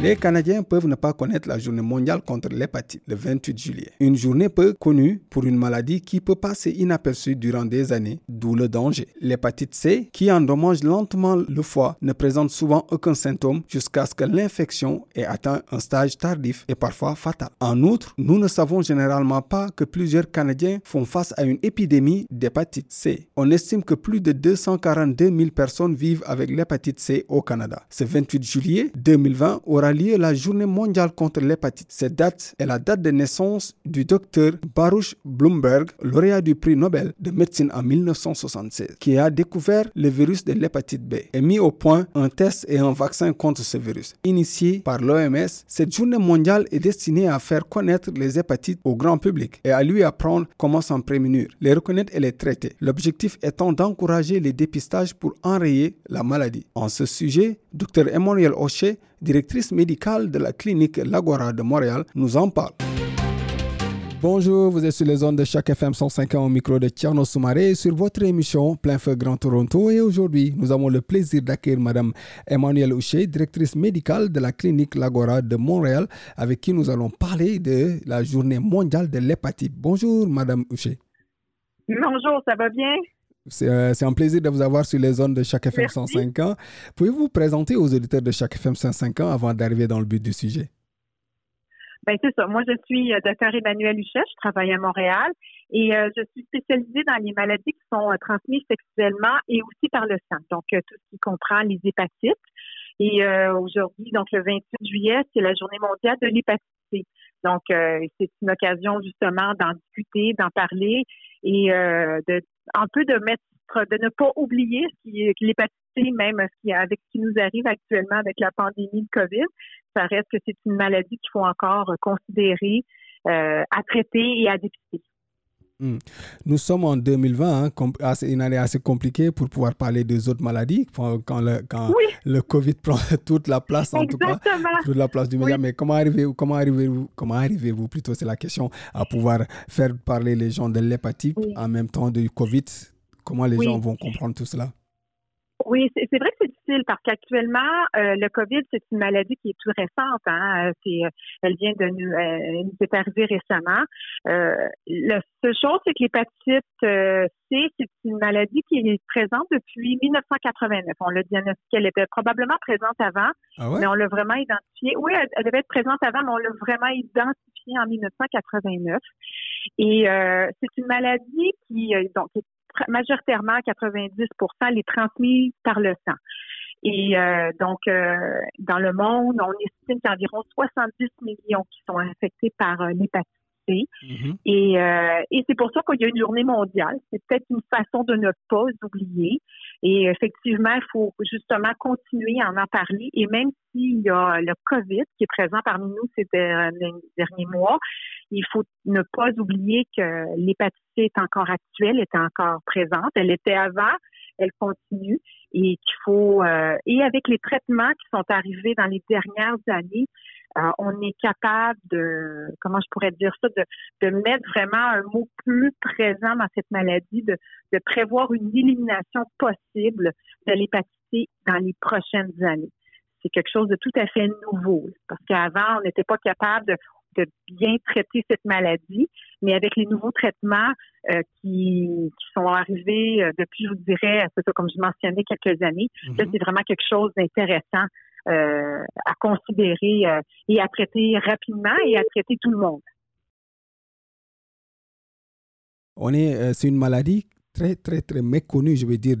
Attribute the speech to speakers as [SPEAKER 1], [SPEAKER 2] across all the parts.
[SPEAKER 1] Les Canadiens peuvent ne pas connaître la journée mondiale contre l'hépatite, le 28 juillet. Une journée peu connue pour une maladie qui peut passer inaperçue durant des années, d'où le danger. L'hépatite C, qui endommage lentement le foie, ne présente souvent aucun symptôme jusqu'à ce que l'infection ait atteint un stage tardif et parfois fatal. En outre, nous ne savons généralement pas que plusieurs Canadiens font face à une épidémie d'hépatite C. On estime que plus de 242 000 personnes vivent avec l'hépatite C au Canada. Ce 28 juillet 2020 aura lié la journée mondiale contre l'hépatite. Cette date est la date de naissance du docteur Baruch Bloomberg, lauréat du prix Nobel de médecine en 1976, qui a découvert le virus de l'hépatite B et mis au point un test et un vaccin contre ce virus. Initié par l'OMS, cette journée mondiale est destinée à faire connaître les hépatites au grand public et à lui apprendre comment s'en prémunir, les reconnaître et les traiter. L'objectif étant d'encourager les dépistages pour enrayer la maladie. En ce sujet, Dr Emmanuel Oché, directrice médicale de la clinique Lagora de Montréal, nous en parle. Bonjour, vous êtes sur les zones de chaque FM 105 au micro de Tierno Soumaré sur votre émission Plein Feu Grand Toronto. Et aujourd'hui, nous avons le plaisir d'accueillir Madame Emmanuelle Houcher, directrice médicale de la clinique Lagora de Montréal, avec qui nous allons parler de la journée mondiale de l'hépatite. Bonjour, Madame Houcher.
[SPEAKER 2] Bonjour, ça va bien?
[SPEAKER 1] Euh, c'est un plaisir de vous avoir sur les zones de chaque FM 105 ans. Pouvez-vous vous présenter aux auditeurs de chaque FM 105 ans avant d'arriver dans le but du sujet?
[SPEAKER 2] Ben c'est ça. Moi, je suis euh, Dr Emmanuel Huchet, je travaille à Montréal et euh, je suis spécialisée dans les maladies qui sont transmises sexuellement et aussi par le sang. Donc, tout ce qui comprend les hépatites. Et aujourd'hui, donc le 28 juillet, c'est la journée mondiale de l'hépatite C. Donc, c'est une occasion justement d'en discuter, d'en parler et de un peu de mettre, de ne pas oublier ce qui, l'hépatite C, même ce qui, avec ce qui nous arrive actuellement avec la pandémie de COVID, ça reste que c'est une maladie qu'il faut encore considérer, euh, à traiter et à dépister.
[SPEAKER 1] Hmm. Nous sommes en 2020, hein, une année assez compliquée pour pouvoir parler des autres maladies, quand le, quand le COVID prend toute la place, en tout cas, toute la place du média. Mais comment arrivez-vous, comment arrivez-vous, comment arrivez-vous, plutôt, c'est la question, à pouvoir faire parler les gens de l'hépatite en même temps du COVID? Comment les gens vont comprendre tout cela?
[SPEAKER 2] Oui, c'est vrai que c'est difficile parce qu'actuellement, euh, le COVID, c'est une maladie qui est tout récente. Hein. C'est, euh, elle vient de nous, euh, nous est arrivée récemment. la seule chose, c'est que l'hépatite C, c'est une maladie qui est présente depuis 1989. On l'a diagnostiqué, elle était probablement présente avant, ah mais on l'a vraiment identifiée. Oui, elle, devait être présente avant, mais on l'a vraiment identifiée en 1989. Et c'est une maladie qui donc est majoritairement 90% les transmis par le sang. Et euh, donc, euh, dans le monde, on estime qu'il y a environ 70 millions qui sont infectés par euh, l'hépatite C. Mm-hmm. Et, et c'est pour ça qu'il y a une journée mondiale. C'est peut-être une façon de ne pas oublier. Et effectivement, il faut justement continuer à en parler. Et même s'il y a le COVID qui est présent parmi nous ces derniers mois, il faut ne pas oublier que l'hépatite est encore actuelle, est encore présente. Elle était avant, elle continue et qu'il faut euh, et avec les traitements qui sont arrivés dans les dernières années, euh, on est capable de comment je pourrais dire ça de, de mettre vraiment un mot plus présent dans cette maladie, de, de prévoir une élimination possible de l'hépatite dans les prochaines années. C'est quelque chose de tout à fait nouveau parce qu'avant on n'était pas capable de de bien traiter cette maladie, mais avec les nouveaux traitements euh, qui, sont arrivés euh, depuis, je vous dirais, c'est ça, comme je mentionnais, quelques années, là, mhm. c'est vraiment quelque chose d'intéressant euh, à considérer et à traiter rapidement et à traiter tout le monde.
[SPEAKER 1] On est, c'est une maladie très, très, très méconnue, je veux dire,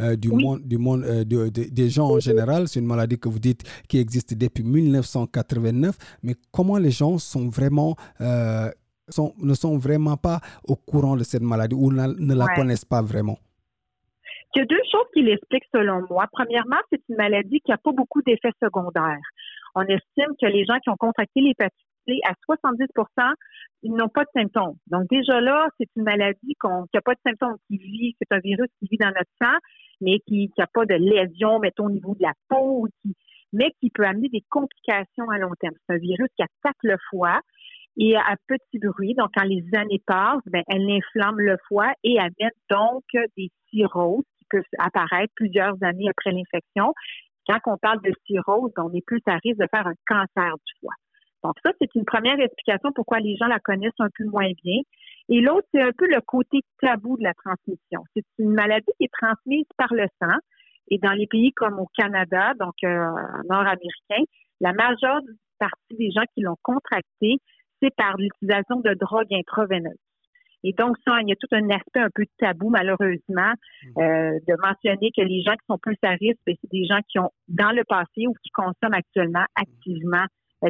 [SPEAKER 1] euh, du monde, du monde euh, des gens en général. C'est une maladie que vous dites qui existe depuis 1989. Mais comment les gens sont vraiment, euh, sont, ne sont vraiment pas au courant de cette maladie ou ne, la connaissent pas vraiment?
[SPEAKER 2] Il y a deux choses qui l'expliquent selon moi. Premièrement, c'est une maladie qui n'a pas beaucoup d'effets secondaires. On estime que les gens qui ont contracté l'hépatite à 70% ils n'ont pas de symptômes. Donc déjà là, c'est une maladie qui n'a pas de symptômes, qui vit, c'est un virus qui vit dans notre sang, mais qui n'a pas de lésions, mettons, au niveau de la peau, mais qui peut amener des complications à long terme. C'est un virus qui attaque le foie et à petit bruit. Donc, quand les années passent, ben, elle inflamme le foie et amène donc des cirrhoses qui peuvent apparaître plusieurs années après l'infection. Quand on parle de cirrhose, on est plus à risque de faire un cancer du foie. Donc, ça, c'est une première explication pourquoi les gens la connaissent un peu moins bien. Et l'autre, c'est un peu le côté tabou de la transmission. C'est une maladie qui est transmise par le sang. Et dans les pays comme au Canada, donc euh, nord-américain, la majeure partie des gens qui l'ont contracté, c'est par l'utilisation de drogues intraveineuses. Et donc, ça, il y a tout un aspect un peu tabou, malheureusement, mmh. euh, de mentionner que les gens qui sont plus à risque, ben, c'est des gens qui ont, dans le passé ou qui consomment actuellement activement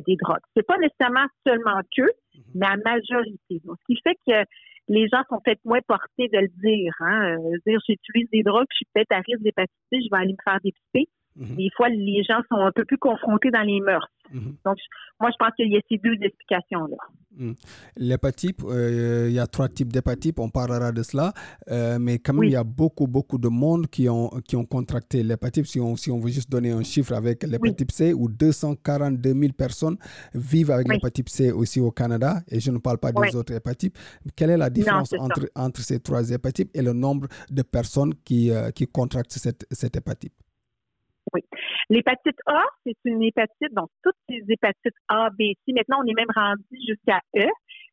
[SPEAKER 2] des drogues. C'est pas nécessairement seulement qu'eux, mmh. mais à majorité. Donc, ce qui fait que les gens sont peut-être moins portés de le dire. Hein? Euh, dire, j'utilise des drogues, je suis peut-être à risque d'hépatite je vais aller me faire dépister. Mhm. Des fois, les gens sont un peu plus confrontés dans les mœurs. Mhm. Donc, moi, je pense qu'il y a ces deux explications-là.
[SPEAKER 1] Mhm. L'hépatite, euh, il y a trois types d'hépatite, on parlera de cela, euh, mais quand même, il y a beaucoup, beaucoup de monde qui ont, qui ont contracté l'hépatite. Si on, si on veut juste donner un chiffre avec l'hépatite C, où 242 000 personnes vivent avec l'hépatite C aussi au Canada, et je ne parle pas des autres hépatites. Quelle est la différence entre, entre ces trois hépatites et le nombre de personnes qui, euh, qui contractent cette, cette hépatite?
[SPEAKER 2] Oui. L'hépatite A, c'est une hépatite, donc toutes les hépatites A, B, C, maintenant on est même rendu jusqu'à E.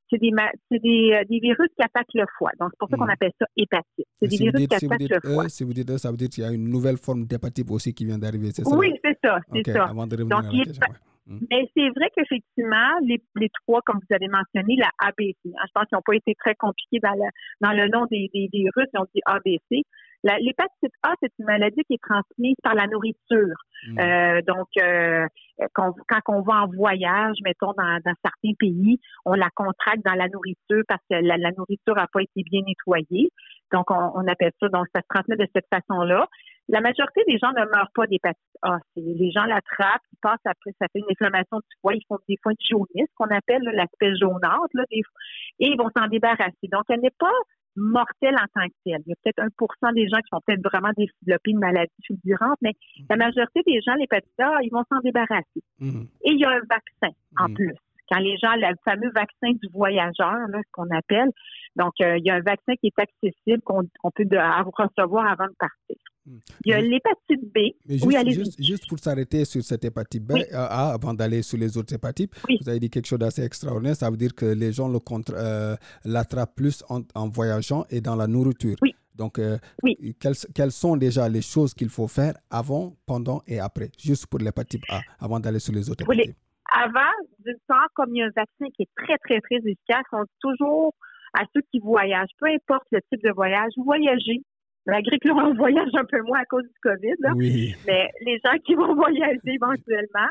[SPEAKER 2] C'est des, des, euh, des, virus qui attaquent le foie. Donc, c'est pour ça qu'on hmm. appelle ça hépatite. C'est des virus qui attaquent le e, foie.
[SPEAKER 1] Si vous dites E, ça veut dire qu'il y a une nouvelle forme d'hépatite aussi qui vient d'arriver, c'est ça?
[SPEAKER 2] Oui, c'est ça, c'est ça. Donc, Hmm. Mais c'est vrai qu'effectivement, les, les, trois, comme vous avez mentionné, la ABC, hein, je pense qu'ils n'ont pas été très compliqués dans le, dans le nom des, des virus, ils ont dit ABC. L'hépatite A, c'est une maladie qui est transmise par la nourriture. Hmm. Euh, donc, euh, quand, quand, on va en voyage, mettons, dans, dans, certains pays, on la contracte dans la nourriture parce que la, la nourriture n'a pas été bien nettoyée. Donc, on, on, appelle ça, donc ça se transmet de cette façon-là. La majorité des gens ne meurent pas d'hépatite A. Les gens l'attrapent, ils passent après, ça fait une inflammation du foie, ils font des fois une jaunisse, qu'on appelle l'aspect jaunâtre, là, et ils vont s'en débarrasser. Donc, elle n'est pas mortelle en tant que telle. Il y a peut-être 1% des gens qui vont peut-être vraiment développer une maladie fulgurante, mais la mhm. majorité des gens, l'hépatite A, ils vont s'en débarrasser. Mhm. Et il y a un vaccin en mhm. plus. Quand les gens, le fameux vaccin du voyageur, là, ce qu'on appelle, donc euh, il y a un vaccin qui est accessible qu'on peut recevoir avant de partir. Il y a l'hépatite B.
[SPEAKER 1] juste, oui, juste, juste, pour s'arrêter sur cette hépatite B, euh, avant d'aller sur les autres hépatites, vous avez dit quelque chose d'assez extraordinaire. Ça veut dire que les gens le contre, euh, l'attrapent plus en, voyageant et dans la nourriture.
[SPEAKER 2] Oui.
[SPEAKER 1] Donc, euh, quelles, quelles, sont déjà les choses qu'il faut faire avant, pendant et après, juste pour l'hépatite A, avant d'aller sur les autres hépatites?
[SPEAKER 2] Avant, d'une part, comme il y a un vaccin qui est très, très, très efficace, on dit toujours à ceux qui voyagent, peu importe le type de voyage, voyagez malgré que l'on voyage un peu moins à cause du COVID, mais les gens qui vont voyager éventuellement,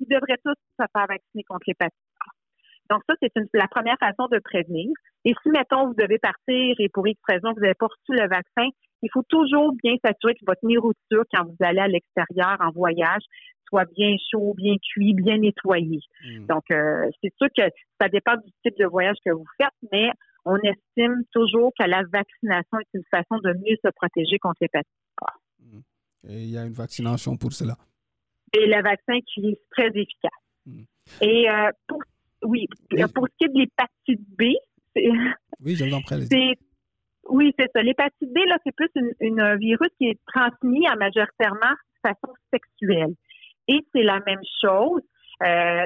[SPEAKER 2] ils devraient tous se faire vacciner contre l'hépatite A. Donc ça, c'est la première façon de prévenir. Et si, mettons, vous devez partir et pour X raison, vous n'avez pas reçu le vaccin, il faut toujours bien s'assurer que votre nourriture, quand vous allez à l'extérieur en voyage, soit bien chaud, bien cuit, bien nettoyé. Hmm. Donc, euh, c'est sûr que ça dépend du type de voyage que vous faites, mais on estime toujours que la vaccination est une façon de mieux se protéger contre l'hépatite A.
[SPEAKER 1] Mm. Et il y a une vaccination pour cela.
[SPEAKER 2] Et le vaccin qui est très efficace. Mm. Et euh, pour, oui, pour ce qui est de l'hépatite B,
[SPEAKER 1] oui, je vous en prie.
[SPEAKER 2] Oui, c'est ça. L'hépatite B, là, c'est plus un virus qui est transmis à majoritairement de façon sexuelle. Et c'est la même chose. Euh,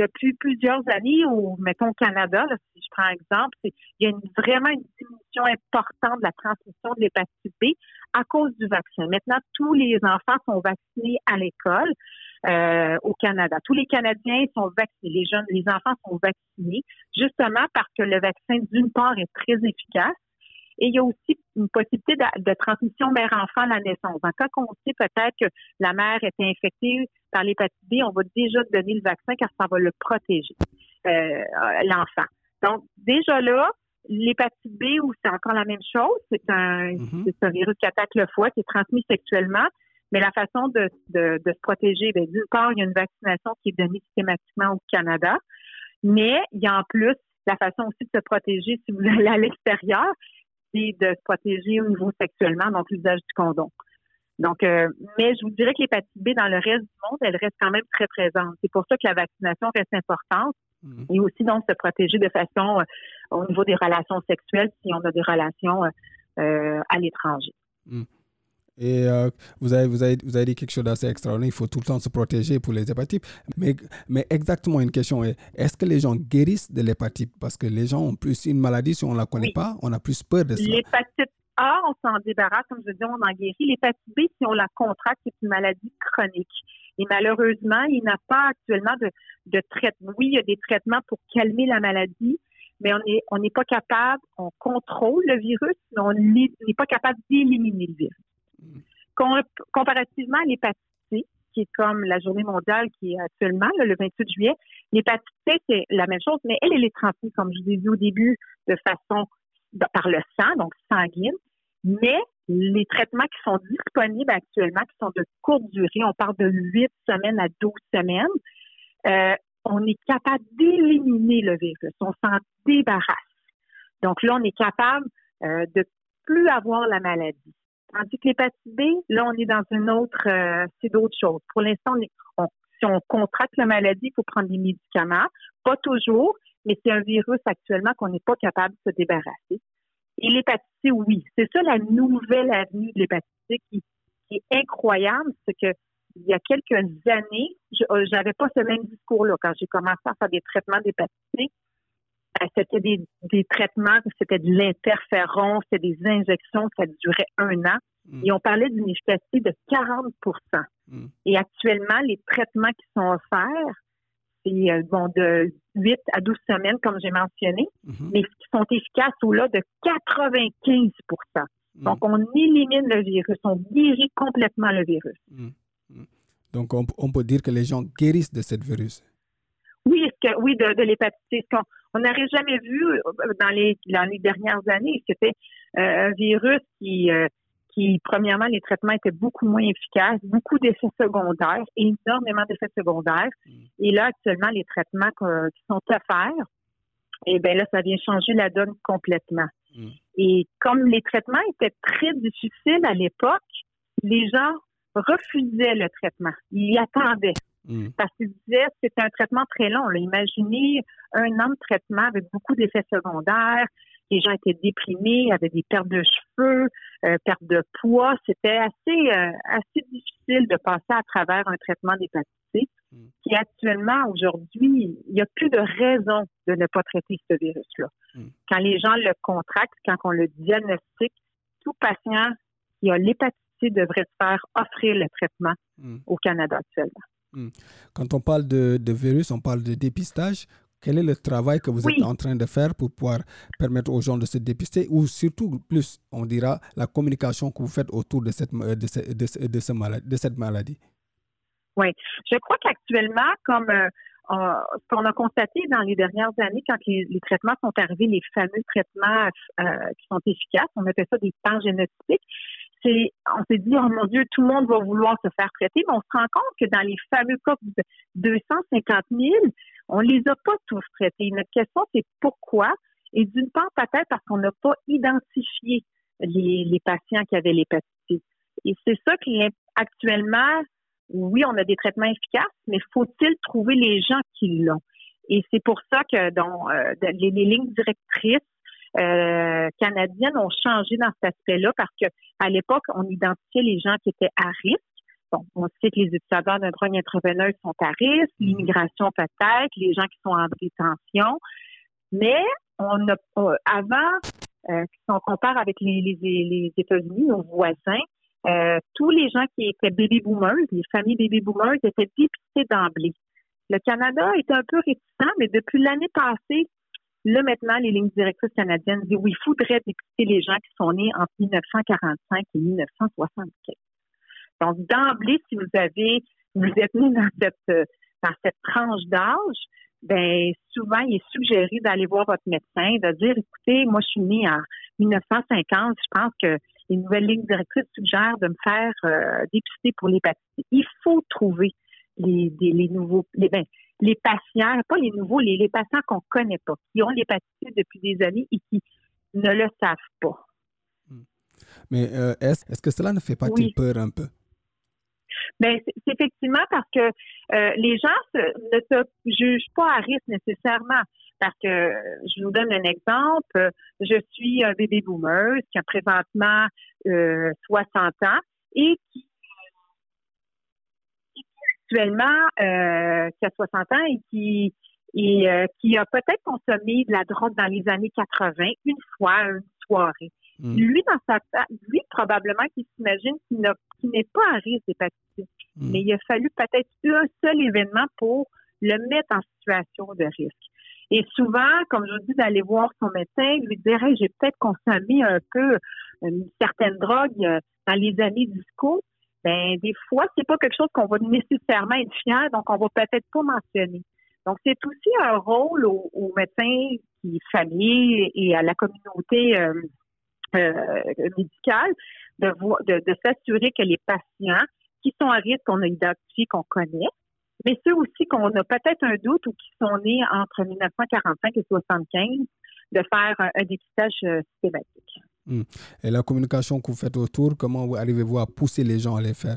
[SPEAKER 2] depuis plusieurs années, ou mettons au Canada, si je prends un exemple, il y a vraiment une diminution importante de la transmission de l'hépatite B à cause du vaccin. Maintenant, tous les enfants sont vaccinés à l'école euh, au Canada. Tous les Canadiens sont vaccinés. Les jeunes, les enfants sont vaccinés, justement parce que le vaccin, d'une part, est très efficace et il y a aussi une possibilité de, transmission mère-enfant à la naissance. En cas qu'on sait peut-être que la mère est infectée par l'hépatite B, on va déjà donner le vaccin car ça va le protéger, euh, l'enfant. Donc, déjà là, l'hépatite B, où c'est encore la même chose, c'est un, mm-hmm. un virus qui attaque le foie, qui est transmis sexuellement. Mais la façon de, de, se protéger, bien, d'une part, il y a une vaccination qui est donnée systématiquement au Canada. Mais il y a en plus la façon aussi de se protéger si vous allez à l'extérieur, c'est de se protéger au niveau sexuellement, donc l'usage du condom. Donc, euh, mais je vous dirais que l'hépatite B dans le reste du monde, elle reste quand même très présente. C'est pour ça que la vaccination reste importante mmh. et aussi donc se protéger de façon euh, au niveau des relations sexuelles si on a des relations euh, à l'étranger.
[SPEAKER 1] Mmh. Et vous, avez, vous, avez, vous avez dit quelque chose d'assez extraordinaire. Il faut tout le temps se protéger pour les hépatites. Mais, mais exactement une question est est-ce que les gens guérissent de l'hépatite? Parce que les gens ont plus une maladie, si on ne la connaît pas, on a plus peur de ça.
[SPEAKER 2] L'hépatite a, on s'en débarrasse, comme je dis, on en guérit. L'hépatite B, si on la contracte, c'est une maladie chronique. Et malheureusement, il n'a pas actuellement de, de traitement. Oui, il y a des traitements pour calmer la maladie, mais on n'est on n'est pas capable, on contrôle le virus, mais on n'est pas capable d'éliminer le virus. comparativement à l'hépatite C, qui est comme la journée mondiale qui est actuellement, le 28 juillet, l'hépatite C, c'est la même chose, mais elle, elle est transmise, comme je vous ai dit au début, de façon par le sang, donc sanguine. Mais les traitements qui sont disponibles actuellement, qui sont de courte durée, on parle de 8 semaines à 12 semaines, euh, on est capable d'éliminer le virus, on s'en débarrasse. Donc là, on est capable euh, de plus avoir la maladie. Tandis que l'hépatite B, là, on est dans une autre, euh, c'est d'autres choses. Pour l'instant, si on contracte la maladie, il faut prendre des médicaments. Pas toujours, mais c'est un virus actuellement qu'on n'est pas capable de se débarrasser. Et l'hépatite C, oui, c'est ça la nouvelle avenue de l'hépatite C qui, est incroyable, c'est que il y a quelques années, je n'avais euh, pas ce même discours-là quand j'ai commencé à faire des traitements d'hépatite C. Euh, c'était des, des traitements, c'était de l'interféron, c'était des injections, ça durait un an. Mm. Et on parlait d'une efficacité de 40 mm. Et actuellement, les traitements qui sont offerts, c'est euh, bon de 8 à 12 semaines, comme j'ai mentionné, mhm. mais qui sont efficaces au-là de 95 mhm. Donc, on élimine le virus, on guérit complètement le virus. Mhm.
[SPEAKER 1] Donc, on, peut dire que les gens guérissent de ce virus.
[SPEAKER 2] Oui, que, oui, de, de l'hépatite. On n'aurait jamais vu euh, dans les, dans les dernières années. C'était euh, un virus qui, qui, premièrement, les traitements étaient beaucoup moins efficaces, beaucoup d'effets secondaires, énormément d'effets secondaires. Mm. Et là, actuellement, les traitements qui sont offerts, eh bien là, ça vient changer la donne complètement. Mm. Et comme les traitements étaient très difficiles à l'époque, les gens refusaient le traitement. Ils y attendaient. Mm. Parce qu'ils disaient que c'était un traitement très long. Imaginez un an de traitement avec beaucoup d'effets secondaires, les gens étaient déprimés, avaient des pertes de cheveux, euh, perte de poids. C'était assez euh, assez difficile de passer à travers un traitement d'hépatite C. Mm. Qui actuellement, aujourd'hui, il n'y a plus de raison de ne pas traiter ce virus-là. Mm. Quand les gens le contractent, quand on le diagnostique, tout patient qui a l'hépatite C devrait se faire offrir le traitement mm. au Canada actuellement.
[SPEAKER 1] Quand on parle de, de, virus, on parle de dépistage. Quel est le travail que vous êtes en train de faire pour pouvoir permettre aux gens de se dépister ou surtout plus, on dira, la communication que vous faites autour de cette, de, de, ce maladie, de cette maladie?
[SPEAKER 2] Oui, je crois qu'actuellement, comme euh, ce qu'on a constaté dans les dernières années, quand les, traitements sont arrivés, les fameux traitements euh, qui sont efficaces, on appelle ça des génétiques, c'est, on s'est dit, oh mon Dieu, tout le monde va vouloir se faire traiter, mais on se rend compte que dans les fameux cas de 250 000, on les a pas tous traités. Notre question, c'est pourquoi? Et d'une part, peut-être parce qu'on n'a pas identifié les, patients qui avaient l'hépatite. Et c'est ça qui actuellement, oui, on a des traitements efficaces, mais faut-il trouver les gens qui l'ont? Et c'est pour ça que dans euh, les, lignes directrices euh, canadiennes ont changé dans cet aspect-là parce que à l'époque, on identifiait les gens qui étaient à risque Bon, on sait que les utilisateurs de drogue intraveineuse sont à risque, mhm. l'immigration peut-être, les gens qui sont en détention, mais on a avant, euh, si on compare avec les, les, États-Unis, nos voisins, euh, tous les gens qui étaient baby boomers, les familles baby boomers étaient dépistés d'emblée. Le Canada est un peu réticent, mais depuis l'année passée, là maintenant, les lignes directrices canadiennes disent oui, il faudrait dépister les gens qui sont nés entre 1945 et 1975. Donc, d'emblée, si vous avez, vous êtes né dans cette, euh, dans cette tranche d'âge, ben souvent, il est suggéré d'aller voir votre médecin, de dire, écoutez, moi, je suis né en 1950, je pense que les nouvelles lignes directrices suggèrent de me faire euh, dépister pour l'hépatite. Il faut trouver les, les, nouveaux, les, ben, les patients, pas les nouveaux, les, patients qu'on connaît pas, qui ont l'hépatite depuis des années et qui ne le savent pas.
[SPEAKER 1] Hmm. Mais euh, est-ce que cela ne fait pas peur un peu?
[SPEAKER 2] Bien, c'est effectivement parce que euh, les gens ne se jugent pas à risque nécessairement. Parce que je vous donne un exemple. Je suis un bébé boomer qui a présentement 60 ans et qui actuellement euh, qui a 60 ans et qui et qui a peut-être consommé de la drogue dans les années 80 une fois une soirée. Mm. Lui, dans sa lui, probablement qu'il s'imagine qu'il n'est pas à risque d'hépatite. Mm. Mais il a fallu peut-être un seul événement pour le mettre en situation de risque. Et souvent, comme je vous dis, d'aller voir son médecin, lui dire j'ai peut-être consommé un peu une certaine drogue euh, dans les années disco. Ben, des fois, c'est pas quelque chose qu'on va nécessairement être fier, donc on va peut-être pas mentionner. Donc, c'est aussi un rôle aux, médecins qui famille et à la communauté euh, médicale de, de, de s'assurer que les patients qui sont à risque, qu'on a identifié, qu'on connaît, mais ceux aussi qu'on a peut-être un doute ou qui sont nés entre 1945 et 75, de faire un, dépistage euh, systématique.
[SPEAKER 1] Hmm. Et la communication que vous faites autour, comment arrivez-vous à pousser les gens à les faire?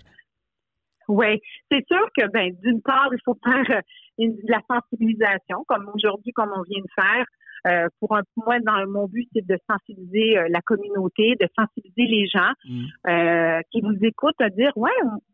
[SPEAKER 2] Oui, c'est sûr que, ben, d'une part, il faut faire euh, une, de la sensibilisation, comme aujourd'hui, comme on vient de faire. Euh, pour un, moi, dans mon but, c'est de sensibiliser euh, la communauté, de sensibiliser les gens mm. euh, qui vous écoutent, à dire, ouais,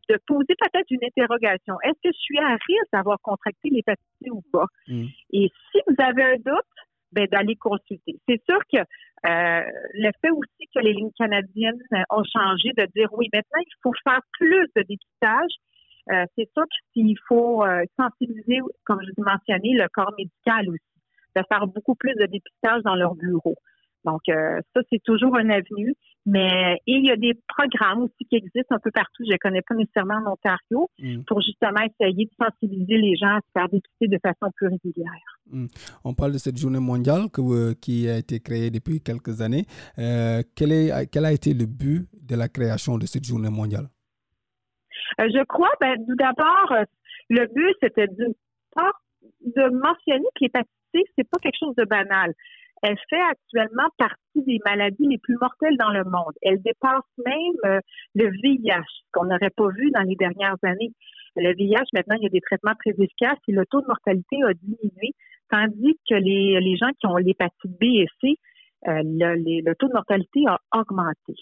[SPEAKER 2] de poser peut-être une interrogation. Est-ce que je suis à risque d'avoir contracté l'hépatite ou pas? Mm. Et si vous avez un doute, ben, d'aller consulter. C'est sûr que le fait aussi que les lignes canadiennes ont changé, de dire oui, maintenant il faut faire plus de dépistage. c'est sûr qu'il faut sensibiliser, comme je vous mentionné, le corps médical aussi de faire beaucoup plus de dépistage dans leur bureau. Donc, euh, ça, c'est toujours un avenue. Mais et il y a des programmes aussi qui existent un peu partout. Je ne connais pas nécessairement en Ontario mm. pour justement essayer de sensibiliser les gens à se faire dépister de façon plus régulière.
[SPEAKER 1] Mm. On parle de cette journée mondiale euh, qui a été créée depuis quelques années. Euh, quel, est, quel a été le but de la création de cette journée mondiale?
[SPEAKER 2] je crois, ben, tout d'abord, le but, c'était de, de mentionner que les c'est pas quelque chose de banal. Elle fait actuellement partie des maladies les plus mortelles dans le monde. Elle dépasse même euh, le VIH, qu'on n'aurait pas vu dans les dernières années. Le VIH, maintenant, il y a des traitements très efficaces et le taux de mortalité a diminué, tandis que les, les gens qui ont l'hépatite B et C, euh, le, le taux de mortalité a augmenté.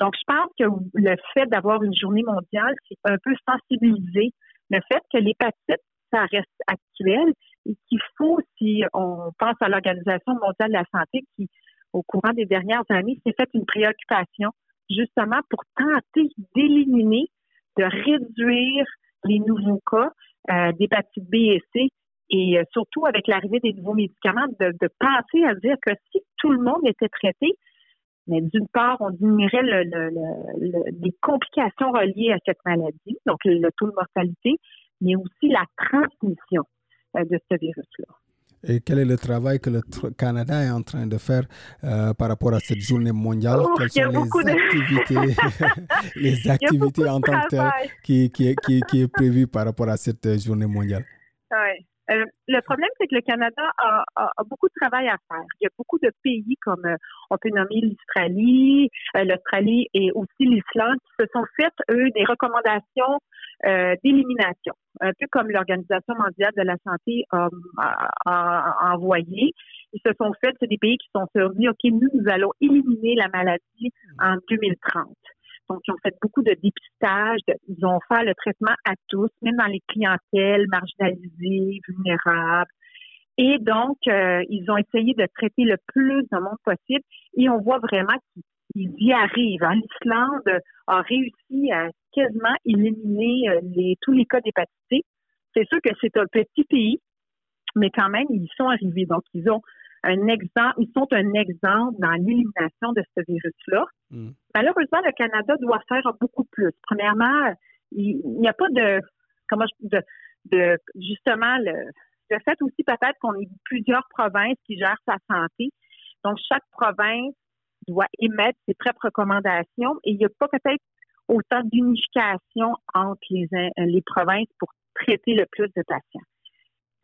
[SPEAKER 2] Donc, je pense que le fait d'avoir une journée mondiale, c'est un peu sensibiliser le fait que l'hépatite, ça reste actuel et qu'il faut, si on pense à l'Organisation mondiale de la santé qui, au courant des dernières années, s'est fait une préoccupation justement pour tenter d'éliminer, de réduire les nouveaux cas euh, d'hépatite B et C et euh, surtout avec l'arrivée des nouveaux médicaments, de, penser à dire que si tout le monde était traité, mais d'une part, on diminuerait les complications reliées à cette maladie, donc le taux de mortalité, mais aussi la transmission de ce virus-là.
[SPEAKER 1] Et quel est le travail que le Canada est en train de faire euh, par rapport à cette journée mondiale? Quelles sont les activités, les activités en tant que telles qui, qui, qui, qui, est par rapport à cette euh, journée mondiale.
[SPEAKER 2] Euh, le problème, c'est que le Canada a, a, beaucoup de travail à faire. Il y a beaucoup de pays comme on peut nommer l'Australie, l'Australie et aussi l'Islande qui se sont faites, eux, des recommandations euh, d'élimination, un peu comme l'Organisation mondiale de la santé a, envoyé. Ils se sont faits, c'est des pays qui sont dit, OK, nous, nous allons éliminer la maladie en 2030. Donc, ils ont fait beaucoup de dépistage, ils ont fait le traitement à tous, même dans les clientèles marginalisées, vulnérables. Et donc, euh, ils ont essayé de traiter le plus de monde possible et on voit vraiment qu'ils y arrivent. Hein. L'Islande a réussi à quasiment éliminer euh, les, tous les cas d'hépatite C'est sûr que c'est un petit pays, mais quand même, ils sont arrivés. Donc, ils ont un exemple, ils sont un exemple dans l'élimination de ce virus-là. Mm. Malheureusement, le Canada doit faire beaucoup plus. Premièrement, il n'y a pas de, comment de, de justement le, le fait aussi peut-être qu'on ait plusieurs provinces qui gèrent sa santé. Donc, chaque province doit émettre ses propres recommandations et il n'y a pas peut-être autant d'unification entre les, euh, les provinces pour traiter le plus de patients.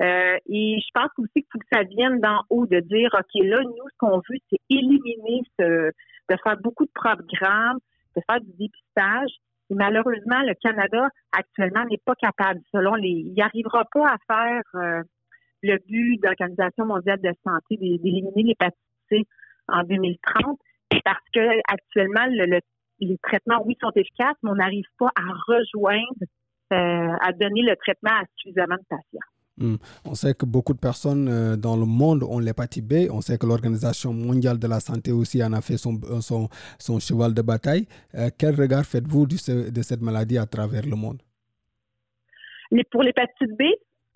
[SPEAKER 2] Euh, et je pense aussi qu'il faut que ça vienne d'en haut, de dire, OK, là, nous, ce qu'on veut, c'est éliminer ce, de faire beaucoup de programmes, de faire du dépistage. Et malheureusement, le Canada, actuellement, n'est pas capable, selon les... Il n'arrivera pas à faire euh, le but de l'Organisation mondiale de santé d'éliminer l'hépatite C en 2030 parce que actuellement, le, les traitements, oui, sont efficaces, mais on n'arrive pas à rejoindre, euh, à donner le traitement à suffisamment de patients.
[SPEAKER 1] Hmm. On sait que beaucoup de personnes euh, dans le monde ont l'hépatite B. On sait que l'Organisation mondiale de la santé aussi en a fait son, son, son cheval de bataille. Euh, quel regard faites-vous de, cette maladie à travers le monde?
[SPEAKER 2] pour l'hépatite B?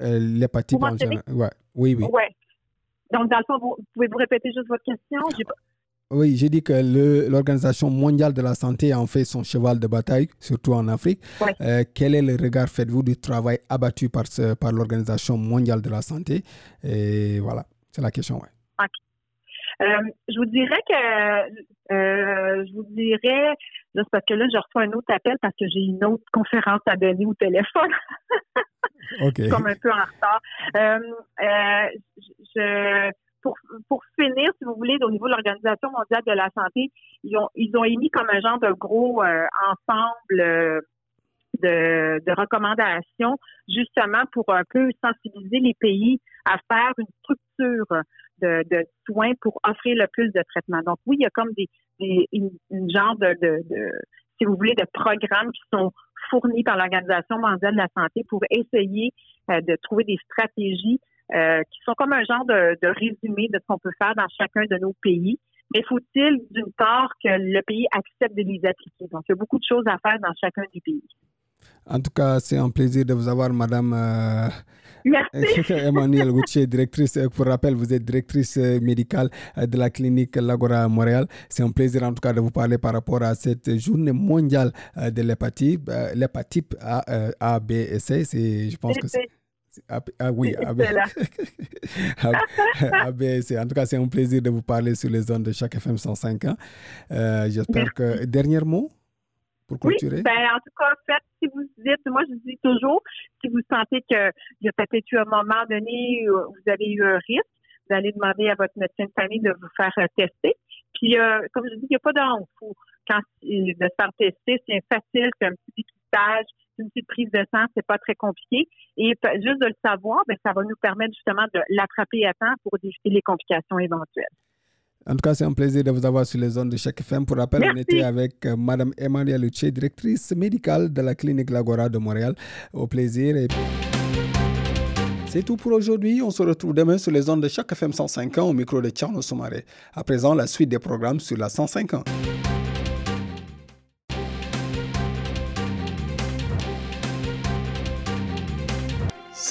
[SPEAKER 1] l'hépatite en général. Ouais. Oui, oui.
[SPEAKER 2] Ouais. Donc, dans le fond, vous, pouvez-vous répéter juste votre question?
[SPEAKER 1] Oui, j'ai dit que l'Organisation mondiale de la santé a en fait son cheval de bataille, surtout en Afrique. Euh, quel est le regard faites-vous du travail abattu par, par l'Organisation mondiale de la santé? Et voilà, c'est la question. Ouais.
[SPEAKER 2] Euh, je vous dirais que euh, je vous dirais juste parce que là, je reçois un autre appel parce que j'ai une autre conférence à donner au téléphone.
[SPEAKER 1] OK.
[SPEAKER 2] Comme un peu en retard. je si vous voulez, au niveau de l'Organisation mondiale de la santé, ils ont, ils ont émis comme un genre de gros euh, ensemble euh, de, recommandations, justement pour un peu sensibiliser les pays à faire une structure de, soins pour offrir le plus de traitements. Donc oui, il y a comme des, une, genre de, si vous voulez, de programmes qui sont fournis par l'Organisation mondiale de la santé pour essayer euh, de trouver des stratégies euh, qui sont comme un genre de, résumé de ce qu'on peut faire dans chacun de nos pays. Mais faut-il, d'une part, que le pays accepte de les appliquer? Donc, il y a beaucoup de choses à faire dans chacun des pays.
[SPEAKER 1] En tout cas, c'est un plaisir de vous avoir, Madame euh,
[SPEAKER 2] Merci.
[SPEAKER 1] Emmanuel Gauthier, directrice. Pour rappel, vous êtes directrice euh, médicale de la clinique Lagora Montréal. C'est un plaisir, en tout cas, de vous parler par rapport à cette journée mondiale de l'hépatite, l'hépatite A, A, B et C. Je pense que c'est ah, ah, oui, ABC. En tout cas, c'est un plaisir de vous parler sur les zones de chaque FM 105 ans. Euh, j'espère que. Dernier mot pour clôturer?
[SPEAKER 2] Oui, ben, en tout cas, fait, si vous dites, moi je dis toujours, si vous sentez qu'il y a peut-être eu un moment donné où vous avez eu un risque, vous allez demander à votre médecin de famille de vous faire euh, tester. Puis, euh, comme je dis, il n'y a pas d'honte. Quand de se faire tester, c'est facile, c'est un petit dépistage une petite prise de sang, c'est pas très compliqué. Et juste de le savoir, ben, ça va nous permettre justement de l'attraper à temps pour éviter les complications éventuelles.
[SPEAKER 1] En tout cas, c'est un plaisir de vous avoir sur les zones de chaque FM. Pour rappel, on était avec euh, Mme Emmanuelle Luché, directrice médicale de la clinique Lagora de Montréal. Au plaisir. Et... C'est tout pour aujourd'hui. On se retrouve demain sur les zones de chaque FM 105 ans au micro de Tcherno Soumaré. À présent, la suite des programmes sur la 105 ans.